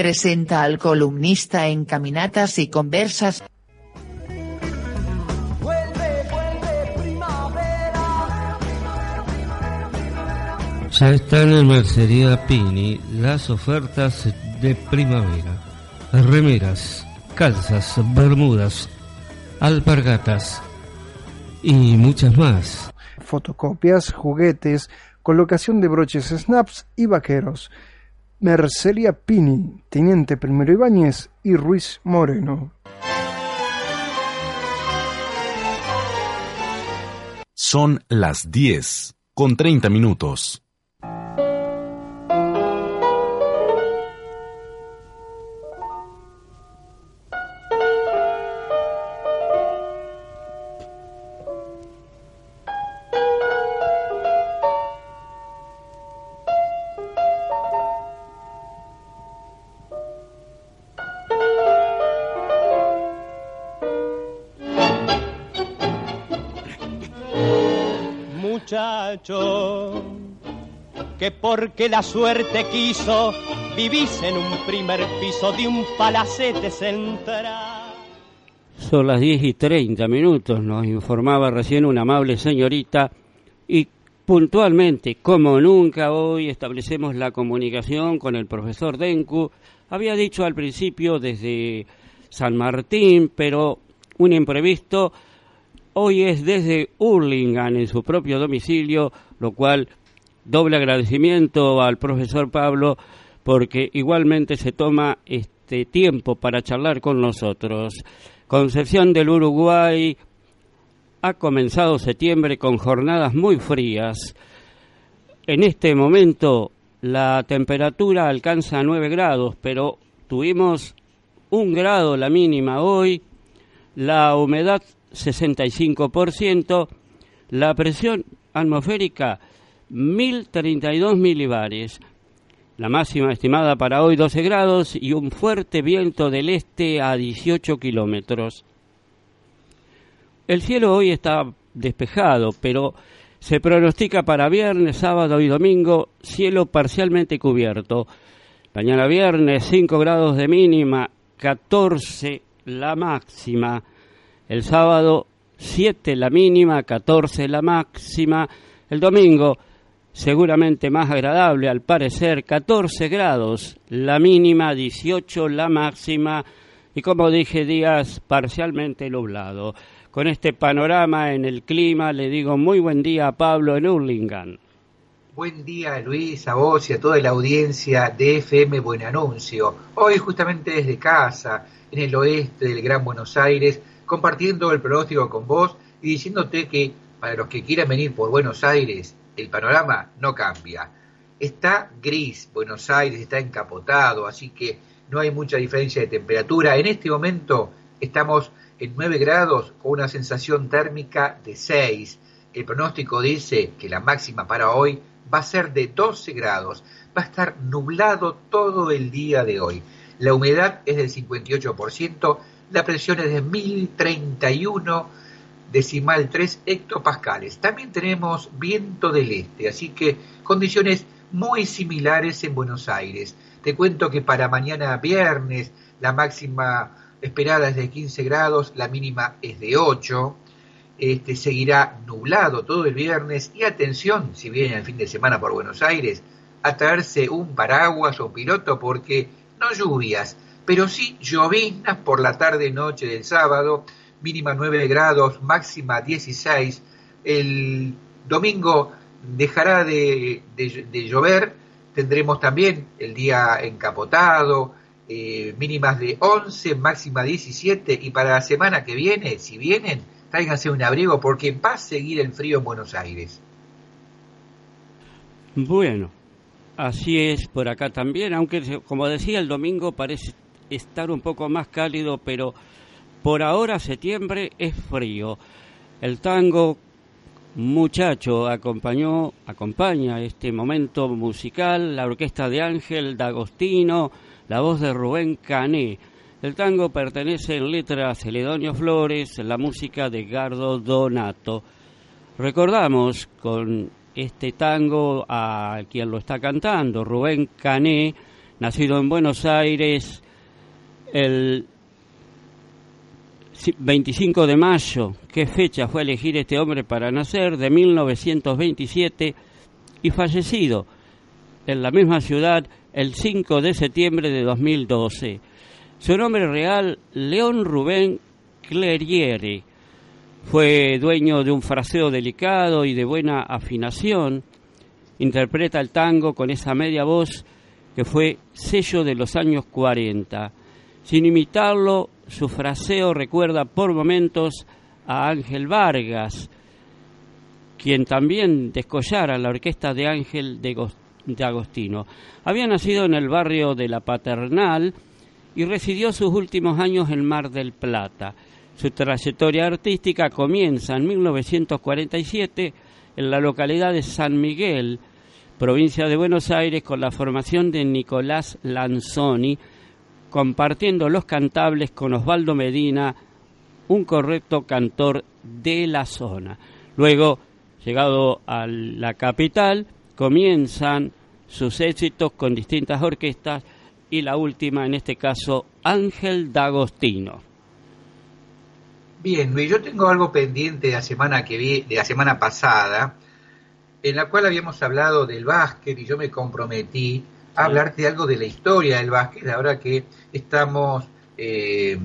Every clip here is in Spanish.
presenta al columnista en Caminatas y Conversas. Ya están en Mercería Pini las ofertas de primavera. Remeras, calzas, bermudas, alpargatas y muchas más. Fotocopias, juguetes, colocación de broches snaps y vaqueros. Mercería Pini, Teniente Primero Ibáñez y Ruiz Moreno. Son las 10 con 30 minutos. Que porque la suerte quiso vivís en un primer piso de un palacete central. Son las 10 y 30 minutos, nos informaba recién una amable señorita y puntualmente, como nunca hoy, establecemos la comunicación con el profesor Denku. Había dicho al principio desde San Martín, pero un imprevisto Hoy es desde Hurlingham, en su propio domicilio, lo cual doble agradecimiento al profesor Pablo porque igualmente se toma este tiempo para charlar con nosotros. Concepción del Uruguay ha comenzado septiembre con jornadas muy frías. En este momento la temperatura alcanza 9 grados, pero tuvimos un grado la mínima hoy. La humedad 65%, la presión atmosférica 1032 milibares, la máxima estimada para hoy 12 grados y un fuerte viento del este a 18 kilómetros. El cielo hoy está despejado, pero se pronostica para viernes, sábado y domingo cielo parcialmente cubierto. Mañana viernes 5 grados de mínima, 14 la máxima. El sábado 7 la mínima, 14 la máxima. El domingo seguramente más agradable al parecer, 14 grados la mínima, 18 la máxima y como dije días parcialmente nublado. Con este panorama en el clima le digo muy buen día a Pablo en Urlingan. Buen día Luis, a vos y a toda la audiencia de FM Buen Anuncio. Hoy justamente desde casa, en el oeste del Gran Buenos Aires, compartiendo el pronóstico con vos y diciéndote que para los que quieran venir por Buenos Aires, el panorama no cambia. Está gris, Buenos Aires está encapotado, así que no hay mucha diferencia de temperatura. En este momento estamos en 9 grados con una sensación térmica de 6. El pronóstico dice que la máxima para hoy va a ser de 12 grados. Va a estar nublado todo el día de hoy. La humedad es del 58%, la presión es de 1031 decimal 3 hectopascales. También tenemos viento del este, así que condiciones muy similares en Buenos Aires. Te cuento que para mañana viernes la máxima esperada es de 15 grados, la mínima es de 8. Este, seguirá nublado todo el viernes y atención, si vienen el fin de semana por Buenos Aires, a traerse un paraguas o piloto porque no lluvias, pero sí lloviznas por la tarde-noche del sábado, mínima 9 grados, máxima 16. El domingo dejará de, llover, tendremos también el día encapotado, eh, mínimas de 11, máxima 17, y para la semana que viene, si vienen, tráiganse un abrigo porque va a seguir el frío en Buenos Aires. Bueno, así es por acá también, aunque como decía el domingo parece estar un poco más cálido, pero por ahora septiembre es frío. El tango muchacho acompañó, acompaña este momento musical, la orquesta de Ángel D'Agostino, la voz de Rubén Cané. El tango pertenece en letra a Celedonio Flores, la música de Gardo Donato. Recordamos con este tango a quien lo está cantando, Rubén Cané, nacido en Buenos Aires el 25 de mayo, qué fecha fue elegir este hombre para nacer, de 1927, y fallecido en la misma ciudad el 5 de septiembre de 2012. Su nombre real, León Rubén Clerieri. Fue dueño de un fraseo delicado y de buena afinación. Interpreta el tango con esa media voz que fue sello de los años 40. Sin imitarlo, su fraseo recuerda por momentos a Ángel Vargas, quien también descollara la orquesta de Ángel de, Agostino. Había nacido en el barrio de La Paternal y residió sus últimos años en Mar del Plata. Su trayectoria artística comienza en 1947 en la localidad de San Miguel, provincia de Buenos Aires, con la formación de Nicolás Lanzoni, compartiendo los cantables con Osvaldo Medina, un correcto cantor de la zona. Luego, llegado a la capital, comienzan sus éxitos con distintas orquestas y la última, en este caso, Ángel D'Agostino. Bien, Luis, yo tengo algo pendiente de la semana que de la semana pasada, en la cual habíamos hablado del básquet y yo me comprometí hablarte algo de la historia del básquet, ahora que estamos eh,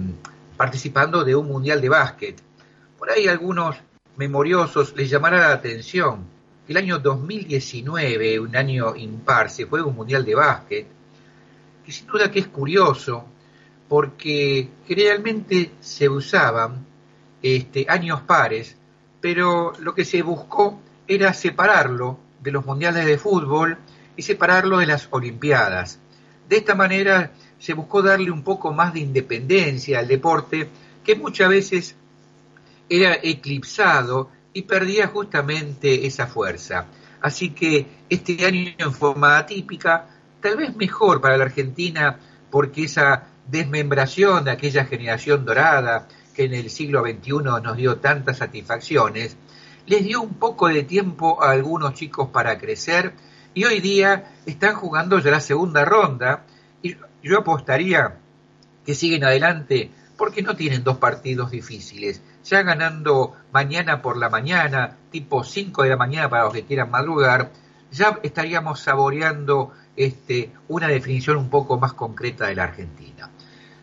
participando de un mundial de básquet. Por ahí algunos memoriosos les llamará la atención el año 2019, un año impar, se fue un mundial de básquet, que sin duda que es curioso, porque realmente se usaban este, años pares, pero lo que se buscó era separarlo de los mundiales de fútbol y separarlo de las Olimpiadas. De esta manera se buscó darle un poco más de independencia al deporte que muchas veces era eclipsado y perdía justamente esa fuerza. Así que este año en forma atípica, tal vez mejor para la Argentina, porque esa desmembración de aquella generación dorada que en el siglo XXI nos dio tantas satisfacciones, les dio un poco de tiempo a algunos chicos para crecer y hoy día están jugando ya la segunda ronda y yo apostaría que siguen adelante porque no tienen dos partidos difíciles. Ya ganando mañana por la mañana, tipo 5 de la mañana para los que quieran madrugar, ya estaríamos saboreando este, una definición un poco más concreta de la Argentina.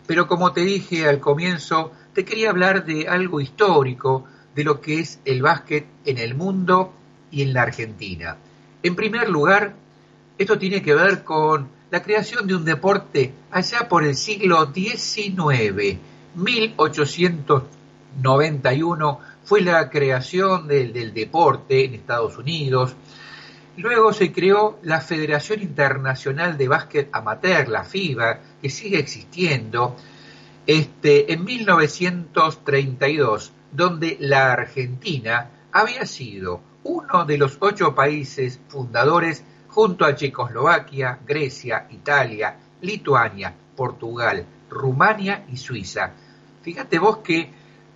Pero como te dije al comienzo, te quería hablar de algo histórico, de lo que es el básquet en el mundo y en la Argentina. En primer lugar, esto tiene que ver con la creación de un deporte allá por el siglo XIX. 1891 fue la creación del, deporte en Estados Unidos. Luego se creó la Federación Internacional de Básquet Amateur, la FIBA, que sigue existiendo, este, en 1932, donde la Argentina había sido uno de los ocho países fundadores junto a Checoslovaquia, Grecia, Italia, Lituania, Portugal, Rumania y Suiza. Fíjate vos que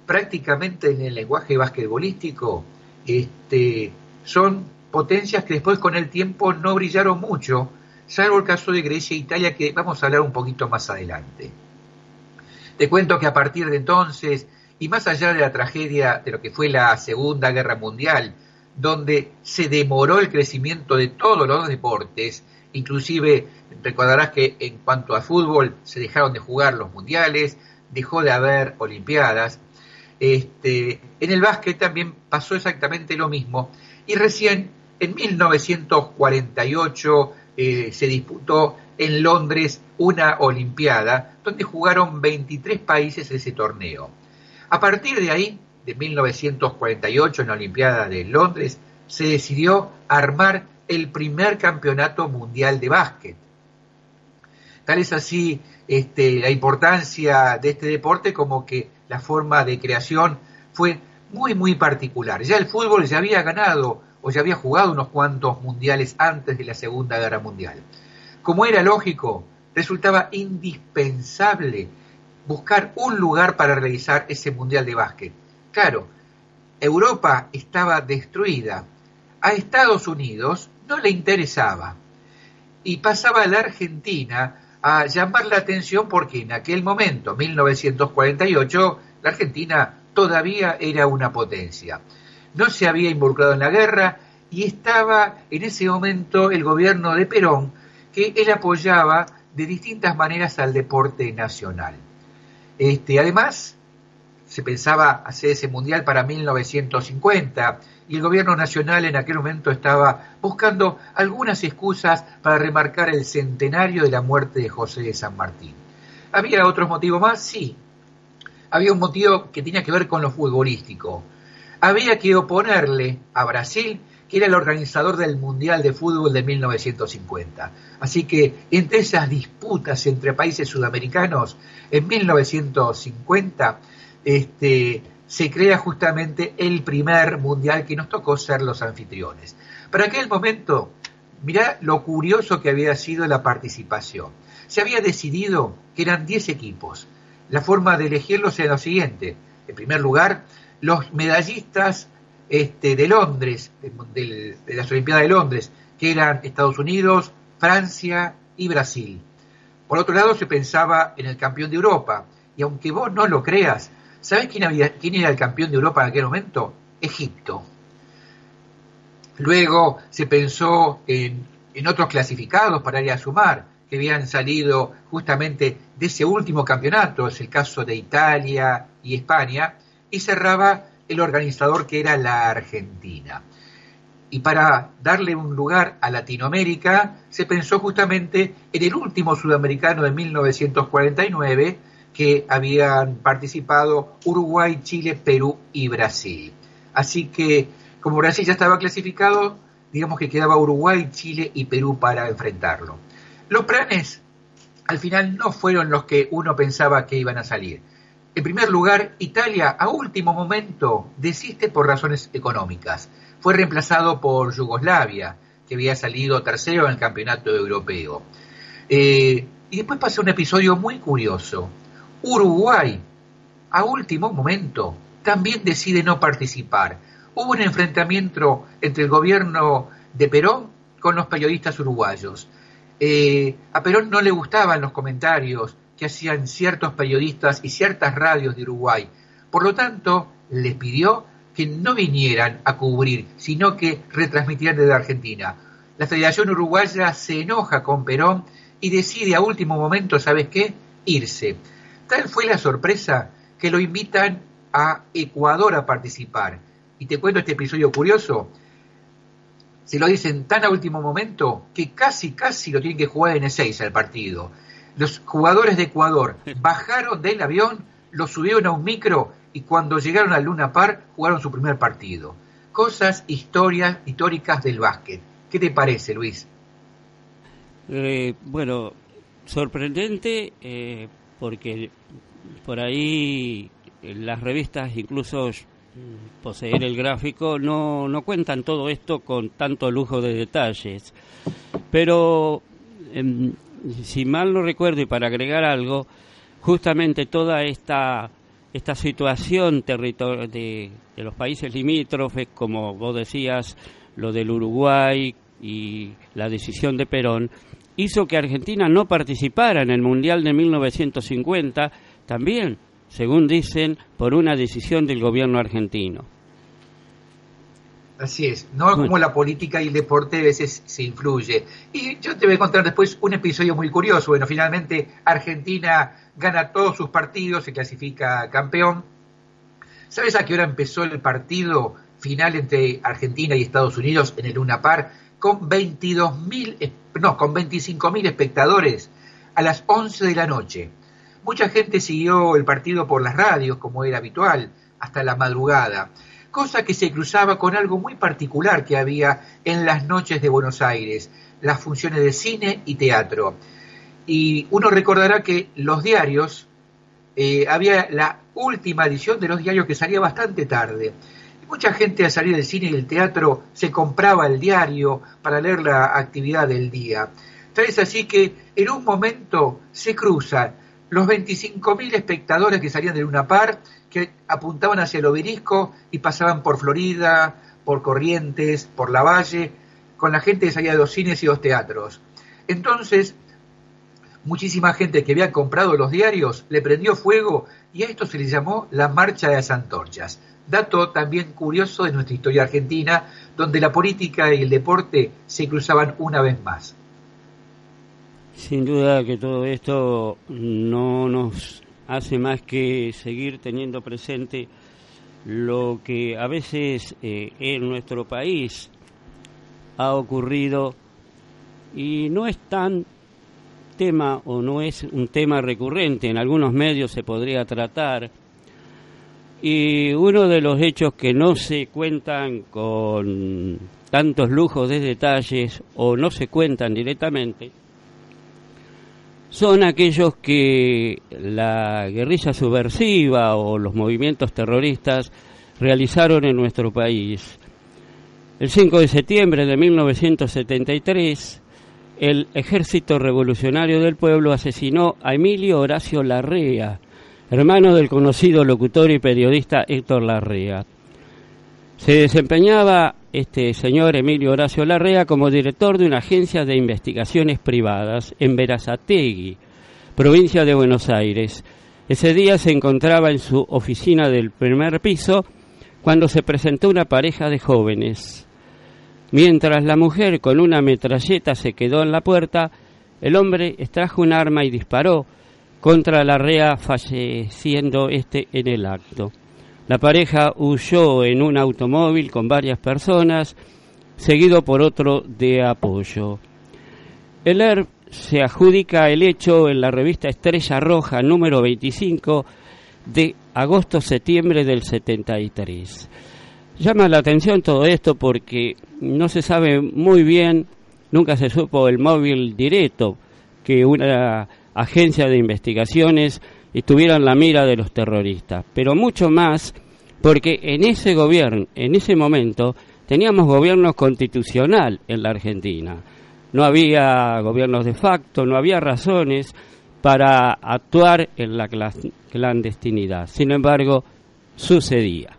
prácticamente en el lenguaje basquetbolístico este, son potencias que después con el tiempo no brillaron mucho, salvo el caso de Grecia e Italia que vamos a hablar un poquito más adelante. Te cuento que a partir de entonces, y más allá de la tragedia de lo que fue la Segunda Guerra Mundial, donde se demoró el crecimiento de todos los deportes, inclusive recordarás que en cuanto a fútbol se dejaron de jugar los mundiales, dejó de haber olimpiadas, este, en el básquet también pasó exactamente lo mismo. Y recién en 1948 eh, se disputó en Londres una olimpiada donde jugaron 23 países ese torneo. A partir de ahí de 1948 en la Olimpiada de Londres, se decidió armar el primer campeonato mundial de básquet. Tal es así este, la importancia de este deporte como que la forma de creación fue muy, muy particular. Ya el fútbol ya había ganado o ya había jugado unos cuantos mundiales antes de la Segunda Guerra Mundial. Como era lógico, resultaba indispensable buscar un lugar para realizar ese mundial de básquet Claro, Europa estaba destruida. A Estados Unidos no le interesaba. Y pasaba a la Argentina a llamar la atención porque en aquel momento, 1948, la Argentina todavía era una potencia. No se había involucrado en la guerra y estaba en ese momento el gobierno de Perón, que él apoyaba de distintas maneras al deporte nacional. Este, además, se pensaba hacer ese mundial para 1950 y el gobierno nacional en aquel momento estaba buscando algunas excusas para remarcar el centenario de la muerte de José de San Martín. ¿Había otros motivos más? Sí. Había un motivo que tenía que ver con lo futbolístico. Había que oponerle a Brasil, que era el organizador del Mundial de Fútbol de 1950. Así que entre esas disputas entre países sudamericanos, en 1950, este, se crea justamente el primer mundial que nos tocó ser los anfitriones. Para aquel momento, mirá lo curioso que había sido la participación. Se había decidido que eran 10 equipos. La forma de elegirlos era lo siguiente. En primer lugar, los medallistas este, de Londres, de, de las Olimpiadas de Londres, que eran Estados Unidos, Francia y Brasil. Por otro lado, se pensaba en el campeón de Europa. Y aunque vos no lo creas, ¿Sabes quién, quién era el campeón de Europa en aquel momento? Egipto. Luego se pensó en, otros clasificados para ir a sumar, que habían salido justamente de ese último campeonato, es el caso de Italia y España, y cerraba el organizador que era la Argentina. Y para darle un lugar a Latinoamérica, se pensó justamente en el último sudamericano de 1949, que habían participado Uruguay, Chile, Perú y Brasil. Así que como Brasil ya estaba clasificado, digamos que quedaba Uruguay, Chile y Perú para enfrentarlo. Los planes al final no fueron los que uno pensaba que iban a salir. En primer lugar, Italia a último momento desiste por razones económicas. Fue reemplazado por Yugoslavia, que había salido tercero en el campeonato europeo. Eh, y después pasó un episodio muy curioso. Uruguay, a último momento, también decide no participar. Hubo un enfrentamiento entre el gobierno de Perón con los periodistas uruguayos. Eh, a Perón no le gustaban los comentarios que hacían ciertos periodistas y ciertas radios de Uruguay. Por lo tanto, les pidió que no vinieran a cubrir, sino que retransmitieran desde Argentina. La Federación Uruguaya se enoja con Perón y decide a último momento, ¿sabes qué? Irse. Tal fue la sorpresa que lo invitan a Ecuador a participar. Y te cuento este episodio curioso. Se lo dicen tan a último momento que casi, casi lo tienen que jugar en E6 al partido. Los jugadores de Ecuador bajaron del avión, lo subieron a un micro y cuando llegaron al Luna Park jugaron su primer partido. Cosas historias, históricas del básquet. ¿Qué te parece, Luis? Eh, bueno, sorprendente eh, porque por ahí las revistas, incluso poseer el gráfico, no, no cuentan todo esto con tanto lujo de detalles. Pero, em, si mal no recuerdo y para agregar algo, justamente toda esta, esta situación de, de los países limítrofes, como vos decías, lo del Uruguay y la decisión de Perón, hizo que Argentina no participara en el Mundial de 1950, también, según dicen, por una decisión del gobierno argentino. Así es, no como la política y el deporte a veces se influye. Y yo te voy a contar después un episodio muy curioso. Bueno, finalmente Argentina gana todos sus partidos, se clasifica campeón. ¿Sabes a qué hora empezó el partido final entre Argentina y Estados Unidos en el Luna Par? con 22.000, no, con 25.000 espectadores a las 11 de la noche. Mucha gente siguió el partido por las radios, como era habitual, hasta la madrugada, cosa que se cruzaba con algo muy particular que había en las noches de Buenos Aires, las funciones de cine y teatro. Y uno recordará que los diarios, eh, había la última edición de los diarios que salía bastante tarde Mucha gente al salir del cine y del teatro se compraba el diario para leer la actividad del día. Tal es así que en un momento se cruzan los 25.000 espectadores que salían de Luna Par, que apuntaban hacia el obelisco y pasaban por Florida, por Corrientes, por La Valle, con la gente que salía de los cines y los teatros. Entonces, muchísima gente que había comprado los diarios le prendió fuego y a esto se le llamó la Marcha de las Antorchas. Dato también curioso de nuestra historia argentina, donde la política y el deporte se cruzaban una vez más. Sin duda que todo esto no nos hace más que seguir teniendo presente lo que a veces eh, en nuestro país ha ocurrido y no es tan tema o no es un tema recurrente, en algunos medios se podría tratar y uno de los hechos que no se cuentan con tantos lujos de detalles o no se cuentan directamente son aquellos que la guerrilla subversiva o los movimientos terroristas realizaron en nuestro país. El 5 de septiembre de 1973, el Ejército Revolucionario del Pueblo asesinó a Emilio Horacio Larrea, hermano del conocido locutor y periodista Héctor Larrea. Se desempeñaba este señor Emilio Horacio Larrea como director de una agencia de investigaciones privadas en Verazategui, provincia de Buenos Aires. Ese día se encontraba en su oficina del primer piso cuando se presentó una pareja de jóvenes. Mientras la mujer con una metralleta se quedó en la puerta, el hombre extrajo un arma y disparó contra Larrea, falleciendo este en el acto. La pareja huyó en un automóvil con varias personas, seguido por otro de apoyo. El ERP se adjudica el hecho en la revista Estrella Roja número 25 de agosto-septiembre del 73. Llama la atención todo esto porque no se sabe muy bien, nunca se supo el móvil directo que una agencia de investigaciones estuvieran la mira de los terroristas, pero mucho más porque en ese gobierno, en ese momento, teníamos gobiernos constitucional en la Argentina. No había gobiernos de facto, no había razones para actuar en la clandestinidad. Sin embargo, sucedía.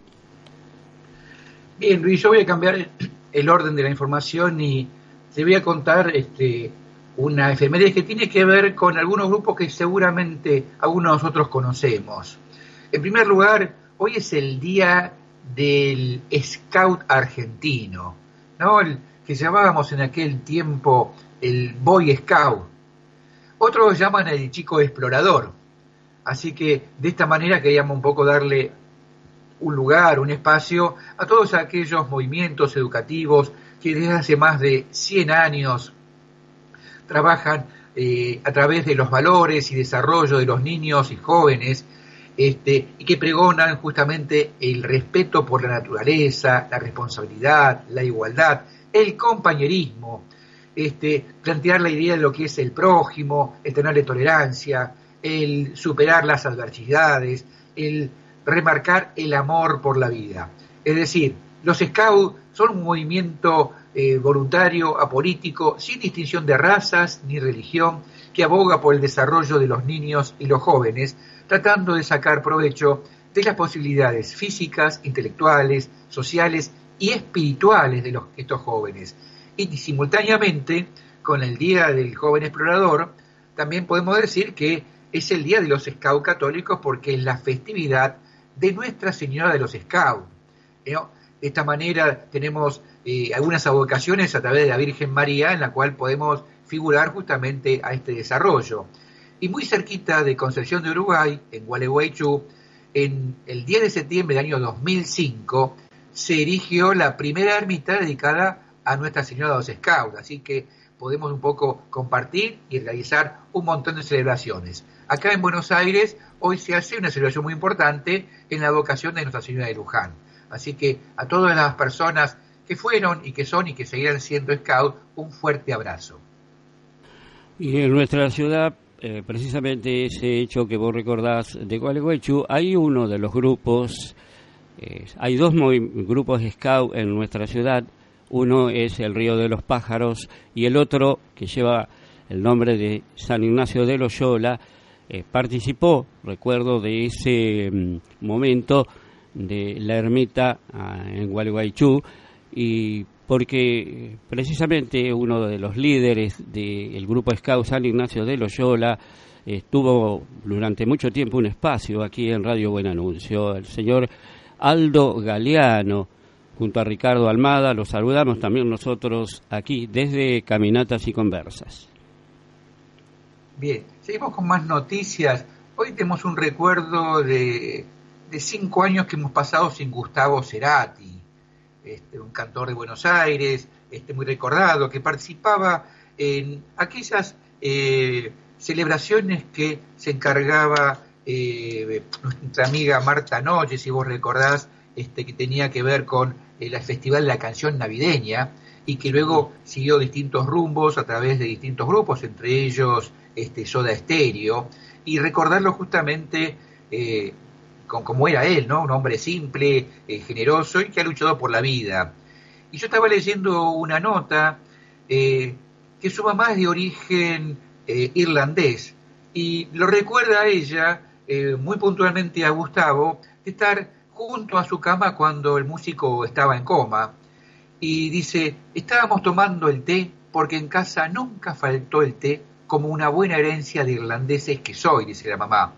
Bien, Luis, yo voy a cambiar el orden de la información y te voy a contar este, una efeméride que tiene que ver con algunos grupos que seguramente algunos de nosotros conocemos. En primer lugar, hoy es el día del scout argentino, ¿no? El que llamábamos en aquel tiempo el boy scout. Otros llaman el chico explorador. Así que de esta manera queríamos un poco darle un lugar, un espacio a todos aquellos movimientos educativos que desde hace más de 100 años trabajan eh, a través de los valores y desarrollo de los niños y jóvenes, este, y que pregonan justamente el respeto por la naturaleza, la responsabilidad, la igualdad, el compañerismo, este, plantear la idea de lo que es el prójimo, el tenerle tolerancia, el superar las adversidades, el remarcar el amor por la vida. Es decir, los scouts son un movimiento eh, voluntario, apolítico, sin distinción de razas ni religión, que aboga por el desarrollo de los niños y los jóvenes, tratando de sacar provecho de las posibilidades físicas, intelectuales, sociales y espirituales de estos jóvenes. Y simultáneamente, con el Día del Joven Explorador, también podemos decir que es el Día de los Scouts Católicos porque es la festividad de Nuestra Señora de los Scouts. De esta manera tenemos eh, algunas avocaciones a través de la Virgen María en la cual podemos figurar justamente a este desarrollo. Y muy cerquita de Concepción de Uruguay, en Gualeguaychú, en el 10 de septiembre del año 2005, se erigió la primera ermita dedicada a Nuestra Señora de los Scouts, así que podemos un poco compartir y realizar un montón de celebraciones. Acá en Buenos Aires hoy se hace una celebración muy importante en la vocación de Nuestra Señora de Luján. Así que a todas las personas que fueron y que son y que seguirán siendo Scout, un fuerte abrazo. Y en nuestra ciudad, eh, precisamente ese hecho que vos recordás de Gualeguaychú, hay uno de los grupos, eh, hay dos grupos Scout en nuestra ciudad, uno es el Río de los Pájaros y el otro, que lleva el nombre de San Ignacio de Loyola, eh, participó, recuerdo, de ese mm, momento de la ermita ah, en Gualeguaychú, y porque precisamente uno de los líderes del grupo Scout San Ignacio de Loyola estuvo durante mucho tiempo un espacio aquí en Radio Buen Anuncio, el señor Aldo Galeano, junto a Ricardo Almada, los saludamos también nosotros aquí desde Caminatas y Conversas. Bien, seguimos con más noticias. Hoy tenemos un recuerdo de, de cinco años que hemos pasado sin Gustavo Cerati este, un cantor de Buenos Aires, este, muy recordado, que participaba en aquellas eh, celebraciones que se encargaba eh, nuestra amiga Marta Noche, si vos recordás, este, que tenía que ver con el Festival de la Canción Navideña y que luego siguió distintos rumbos a través de distintos grupos, entre ellos este, Soda Stereo, y recordarlo justamente eh, como era él, ¿no? Un hombre simple, eh, generoso y que ha luchado por la vida. Y yo estaba leyendo una nota eh, que su mamá es de origen eh, irlandés y lo recuerda a ella, muy puntualmente a Gustavo, de estar junto a su cama cuando el músico estaba en coma. Y dice, estábamos tomando el té porque en casa nunca faltó el té como una buena herencia de irlandeses que soy, dice la mamá.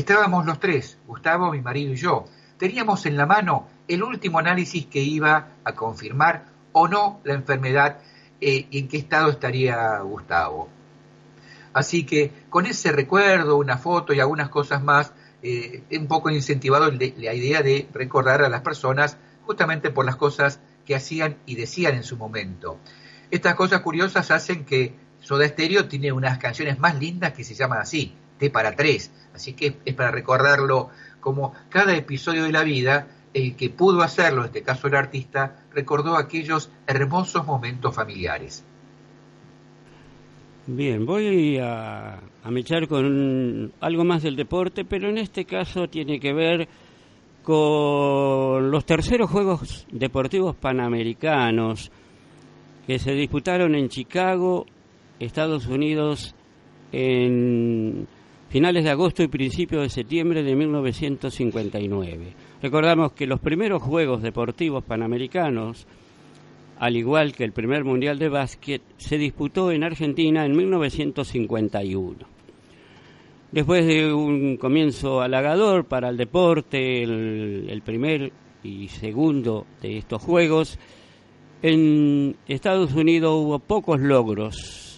Estábamos los tres, Gustavo, mi marido y yo. Teníamos en la mano el último análisis que iba a confirmar o no la enfermedad eh, y en qué estado estaría Gustavo. Así que con ese recuerdo, una foto y algunas cosas más, eh, un poco incentivado la idea de recordar a las personas justamente por las cosas que hacían y decían en su momento. Estas cosas curiosas hacen que Soda Stereo tiene unas canciones más lindas que se llaman así, T para tres, Así que es para recordarlo como cada episodio de la vida, el que pudo hacerlo, en este caso el artista, recordó aquellos hermosos momentos familiares. Bien, voy a mechar con algo más del deporte, pero en este caso tiene que ver con los terceros Juegos Deportivos Panamericanos que se disputaron en Chicago, Estados Unidos, en finales de agosto y principios de septiembre de 1959. Recordamos que los primeros Juegos Deportivos Panamericanos, al igual que el primer Mundial de Básquet, se disputó en Argentina en 1951. Después de un comienzo halagador para el deporte, el, el primer y segundo de estos Juegos, en Estados Unidos hubo pocos logros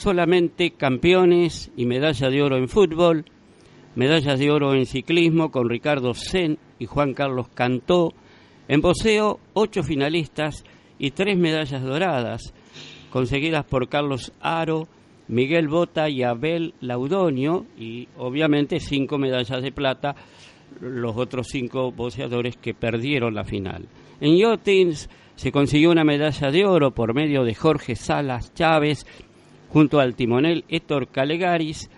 solamente campeones y medalla de oro en fútbol, medallas de oro en ciclismo con Ricardo Sen y Juan Carlos Cantó, en boxeo ocho finalistas y tres medallas doradas, conseguidas por Carlos Aro, Miguel Bota y Abel Laudonio, y obviamente cinco medallas de plata, los otros cinco boxeadores que perdieron la final. En Yotins se consiguió una medalla de oro por medio de Jorge Salas Chávez junto al timonel Héctor Calegaris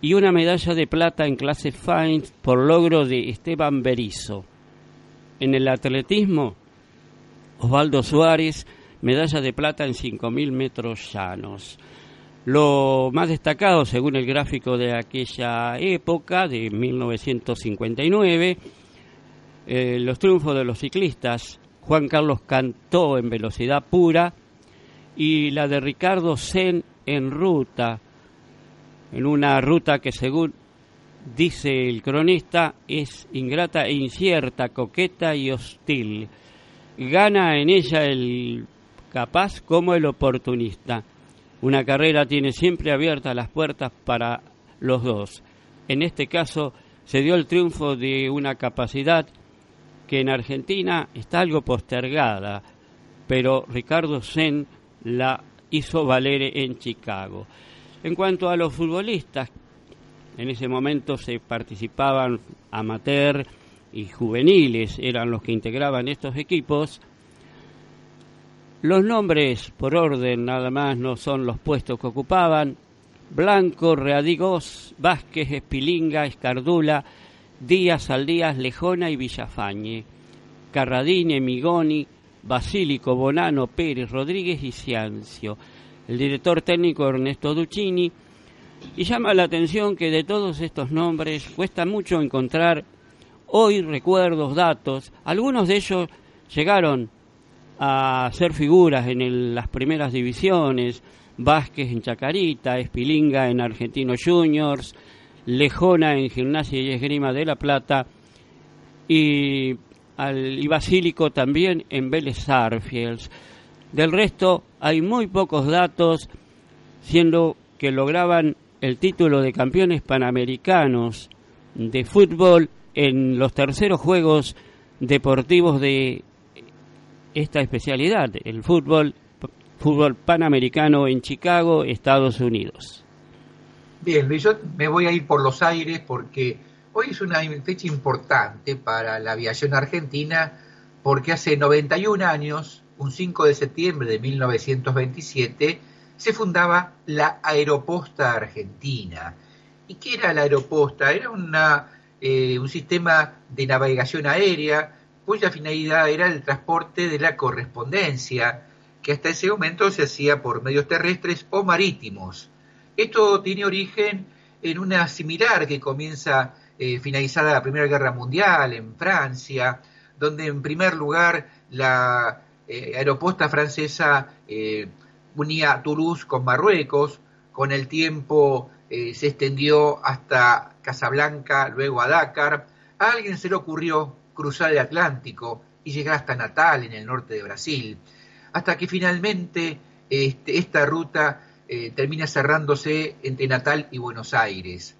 y una medalla de plata en clase Fines por logro de Esteban Berizo. En el atletismo, Osvaldo Suárez, medalla de plata en 5.000 metros llanos. Lo más destacado, según el gráfico de aquella época, de 1959, eh, los triunfos de los ciclistas. Juan Carlos cantó en velocidad pura, y la de Ricardo Sen en ruta, en una ruta que según dice el cronista es ingrata e incierta, coqueta y hostil. Gana en ella el capaz como el oportunista. Una carrera tiene siempre abiertas las puertas para los dos. En este caso se dio el triunfo de una capacidad que en Argentina está algo postergada, pero Ricardo Sen la hizo valer en Chicago. En cuanto a los futbolistas, en ese momento se participaban amateur y juveniles, eran los que integraban estos equipos. Los nombres, por orden nada más, no son los puestos que ocupaban. Blanco, Readigos, Vázquez, Espilinga, Escardula, Díaz, Aldías, Lejona y Villafañe. Carradine, Migoni, Basílico, Bonano, Pérez, Rodríguez y Ciancio. El director técnico Ernesto Duccini. Y llama la atención que de todos estos nombres cuesta mucho encontrar hoy recuerdos, datos. Algunos de ellos llegaron a ser figuras en las primeras divisiones, Vázquez en Chacarita, Espilinga en Argentinos Juniors, Lejona en Gimnasia y Esgrima de La Plata y, al, y Basílico también en Vélez Sarfields. Del resto hay muy pocos datos, siendo que lograban el título de campeones panamericanos de fútbol en los terceros Juegos Deportivos de esta especialidad, el fútbol, fútbol panamericano en Chicago, Estados Unidos. Bien, yo me voy a ir por los aires porque hoy es una fecha importante para la aviación argentina porque hace 91 años, un 5 de septiembre de 1927, se fundaba la Aeroposta Argentina. ¿Y qué era la Aeroposta? Era una, eh, un sistema de navegación aérea cuya finalidad era el transporte de la correspondencia, que hasta ese momento se hacía por medios terrestres o marítimos. Esto tiene origen en una similar que comienza eh, finalizada la Primera Guerra Mundial en Francia, donde en primer lugar la eh, aeroposta francesa eh, unía Toulouse con Marruecos, con el tiempo se extendió hasta Casablanca, luego a Dakar. A alguien se le ocurrió cruzar el Atlántico y llegar hasta Natal, en el norte de Brasil, hasta que finalmente este, esta ruta eh, termina cerrándose entre Natal y Buenos Aires.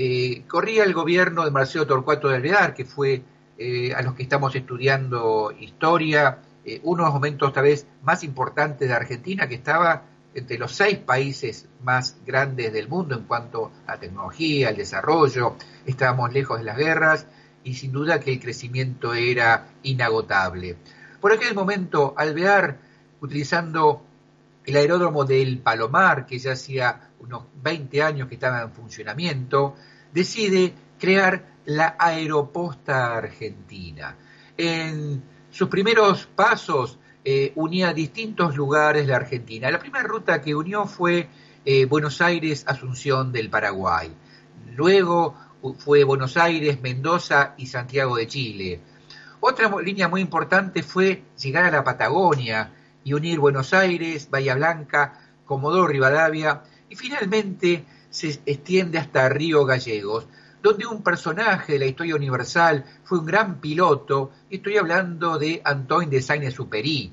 Eh, corría el gobierno de Marcelo Torcuato de Alvear, que fue eh, a los que estamos estudiando historia, uno de los momentos tal vez más importantes de Argentina, que estaba entre los seis países más grandes del mundo en cuanto a tecnología, al desarrollo, estábamos lejos de las guerras y sin duda que el crecimiento era inagotable. Por aquel momento, Alvear, utilizando el aeródromo del Palomar, que ya hacía unos 20 años que estaba en funcionamiento, decide crear la Aeroposta Argentina. En sus primeros pasos eh, unía distintos lugares de la Argentina. La primera ruta que unió fue eh, Buenos Aires-Asunción del Paraguay. Luego fue Buenos Aires, Mendoza y Santiago de Chile. Otra línea muy importante fue llegar a la Patagonia y unir Buenos Aires, Bahía Blanca, Comodoro Rivadavia y finalmente se extiende hasta Río Gallegos, donde un personaje de la historia universal fue un gran piloto, y estoy hablando de Antoine de Saint-Exupéry,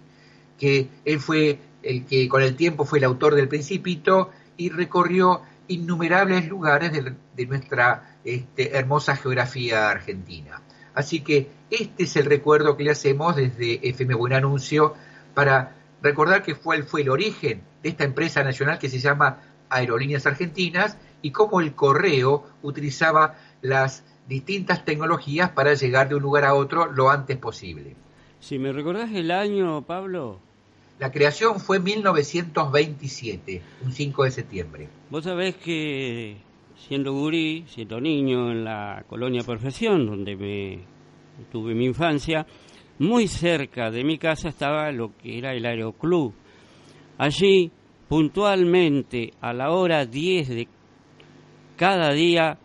que él fue el que con el tiempo fue el autor del Principito y recorrió innumerables lugares de, nuestra este, hermosa geografía argentina. Así que este es el recuerdo que le hacemos desde FM Buen Anuncio para recordar que fue, fue el origen de esta empresa nacional que se llama Aerolíneas Argentinas y cómo el correo utilizaba las distintas tecnologías para llegar de un lugar a otro lo antes posible. Si me recordás el año, Pablo. La creación fue en 1927, un 5 de septiembre. Vos sabés que siendo gurí, siendo niño en la colonia Perfección, donde me tuve mi infancia, muy cerca de mi casa estaba lo que era el aeroclub. Allí, puntualmente, a la hora 10 de cada día,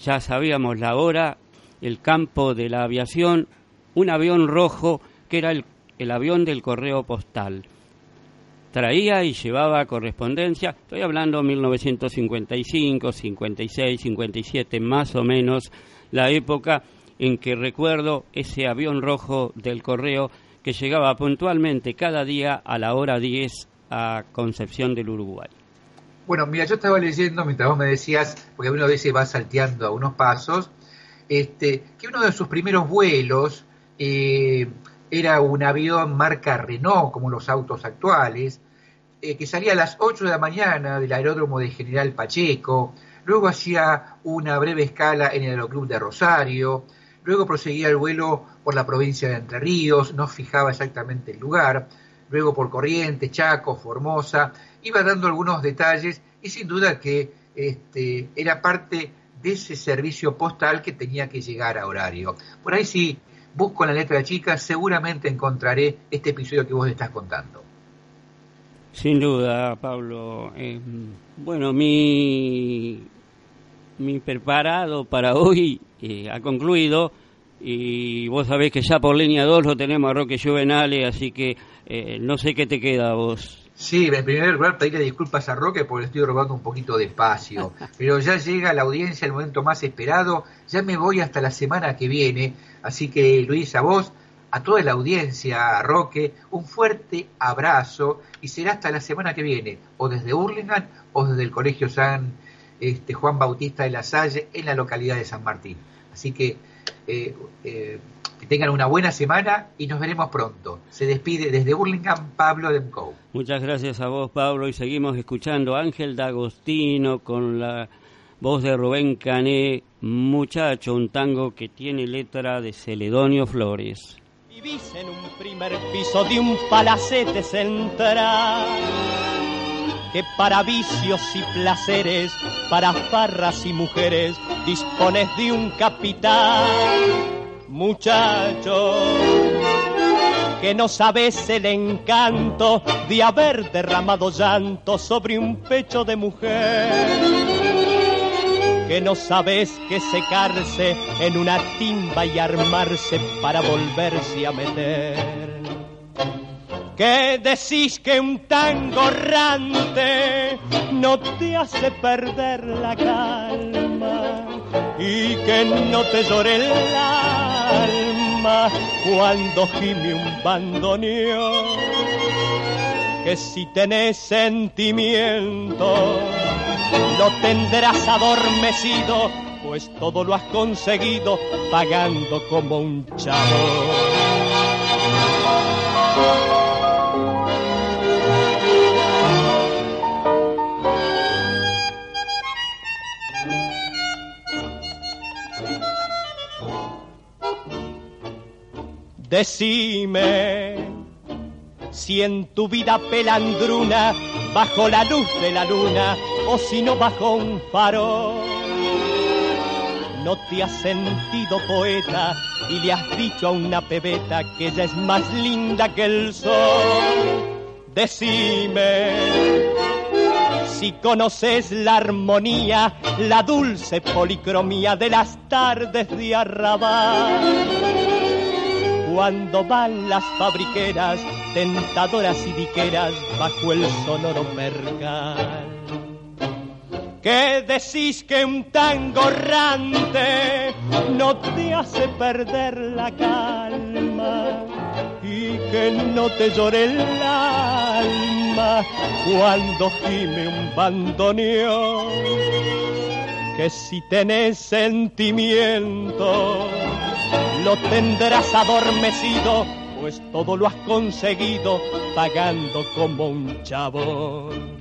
ya sabíamos la hora, el campo de la aviación, un avión rojo que era el el avión del correo postal. Traía y llevaba correspondencia, estoy hablando 1955, 56, 57, más o menos, la época en que recuerdo ese avión rojo del correo que llegaba puntualmente cada día a la hora 10 a Concepción del Uruguay. Bueno, mira, yo estaba leyendo mientras vos me decías, porque uno a veces va salteando a unos pasos, este, que uno de sus primeros vuelos eh, era un avión marca Renault, como los autos actuales, eh, que salía a las 8 de la mañana del aeródromo de General Pacheco, luego hacía una breve escala en el Aeroclub de Rosario, luego proseguía el vuelo por la provincia de Entre Ríos, no fijaba exactamente el lugar, luego por Corrientes, Chaco, Formosa, iba dando algunos detalles y sin duda que este, era parte de ese servicio postal que tenía que llegar a horario. Por ahí sí busco la letra chica, seguramente encontraré este episodio que vos estás contando. Sin duda, Pablo. Eh, bueno, mi, mi preparado para hoy eh, ha concluido, y vos sabés que ya por línea 2 lo tenemos a Roque Juvenale, así que eh, no sé qué te queda a vos. Sí, en primer lugar pedirle disculpas a Roque porque le estoy robando un poquito de espacio, pero ya llega la audiencia el momento más esperado, ya me voy hasta la semana que viene, así que Luis, a vos, a toda la audiencia, a Roque, un fuerte abrazo y será hasta la semana que viene, o desde Hurlingham o desde el Colegio San este, Juan Bautista de la Salle en la localidad de San Martín. Así que eh, eh, que tengan una buena semana y nos veremos pronto. Se despide desde Burlingame Pablo Demco. Muchas gracias a vos, Pablo, y seguimos escuchando a Ángel D'Agostino con la voz de Rubén Cané, Muchacho, un tango que tiene letra de Celedonio Flores. Vivís en un primer piso de un palacete central que para vicios y placeres, para farras y mujeres, dispones de un capital. Muchacho, que no sabes el encanto de haber derramado llanto sobre un pecho de mujer. Que no sabes que secarse en una timba y armarse para volverse a meter que decís que un tango errante no te hace perder la calma y que no te llore el alma cuando gime un bandoneón. Que si tenés sentimiento lo tendrás adormecido, pues todo lo has conseguido pagando como un chavo. Decime si en tu vida pelandruna, bajo la luz de la luna, o si no bajo un faro, no te has sentido poeta y le has dicho a una pebeta que ella es más linda que el sol. Decime si conoces la armonía, la dulce policromía de las tardes de arrabal cuando van las fabriqueras, tentadoras y diqueras bajo el sonoro percal. ¿Qué decís que un tango errante no te hace perder la calma y que no te llore el alma cuando gime un bandoneón? Que si tenés sentimiento lo tendrás adormecido, pues todo lo has conseguido pagando como un chabón.